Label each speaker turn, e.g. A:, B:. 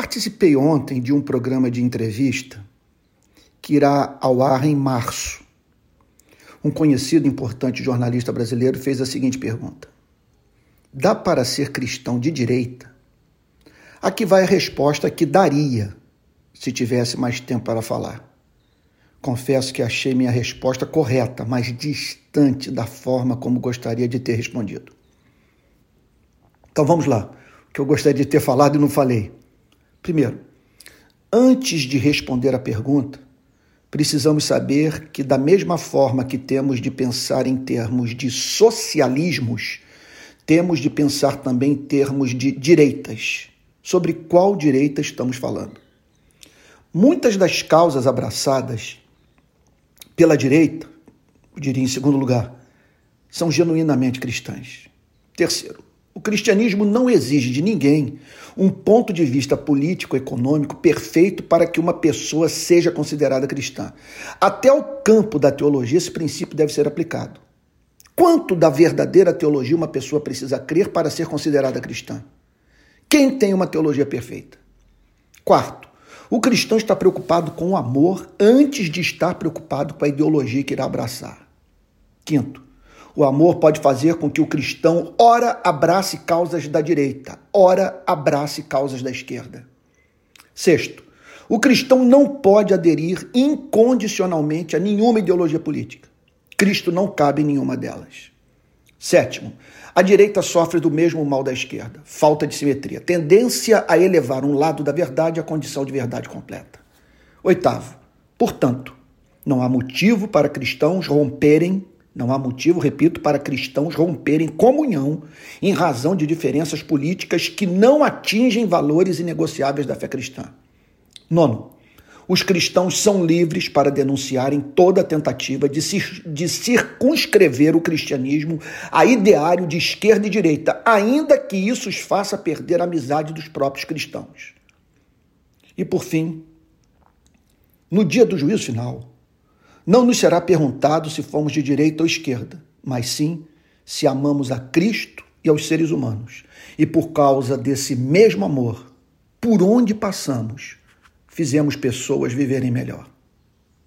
A: participei ontem de um programa de entrevista que irá ao ar em março. Um conhecido importante jornalista brasileiro fez a seguinte pergunta: Dá para ser cristão de direita? Aqui vai a resposta que daria se tivesse mais tempo para falar. Confesso que achei minha resposta correta, mas distante da forma como gostaria de ter respondido. Então vamos lá, o que eu gostaria de ter falado e não falei. Primeiro, antes de responder a pergunta, precisamos saber que, da mesma forma que temos de pensar em termos de socialismos, temos de pensar também em termos de direitas. Sobre qual direita estamos falando? Muitas das causas abraçadas pela direita, eu diria em segundo lugar, são genuinamente cristãs. Terceiro, o cristianismo não exige de ninguém um ponto de vista político-econômico perfeito para que uma pessoa seja considerada cristã. Até o campo da teologia, esse princípio deve ser aplicado. Quanto da verdadeira teologia uma pessoa precisa crer para ser considerada cristã? Quem tem uma teologia perfeita? Quarto, o cristão está preocupado com o amor antes de estar preocupado com a ideologia que irá abraçar. Quinto, o amor pode fazer com que o cristão, ora, abrace causas da direita, ora, abrace causas da esquerda. Sexto, o cristão não pode aderir incondicionalmente a nenhuma ideologia política. Cristo não cabe em nenhuma delas. Sétimo, a direita sofre do mesmo mal da esquerda, falta de simetria, tendência a elevar um lado da verdade à condição de verdade completa. Oitavo, portanto, não há motivo para cristãos romperem, não há motivo, repito, para cristãos romperem comunhão em razão de diferenças políticas que não atingem valores inegociáveis da fé cristã. Nono, os cristãos são livres para denunciarem toda tentativa de, de circunscrever o cristianismo a ideário de esquerda e direita, ainda que isso os faça perder a amizade dos próprios cristãos. E por fim, no dia do juízo final, não nos será perguntado se fomos de direita ou esquerda, mas sim se amamos a Cristo e aos seres humanos. E por causa desse mesmo amor, por onde passamos, fizemos pessoas viverem melhor.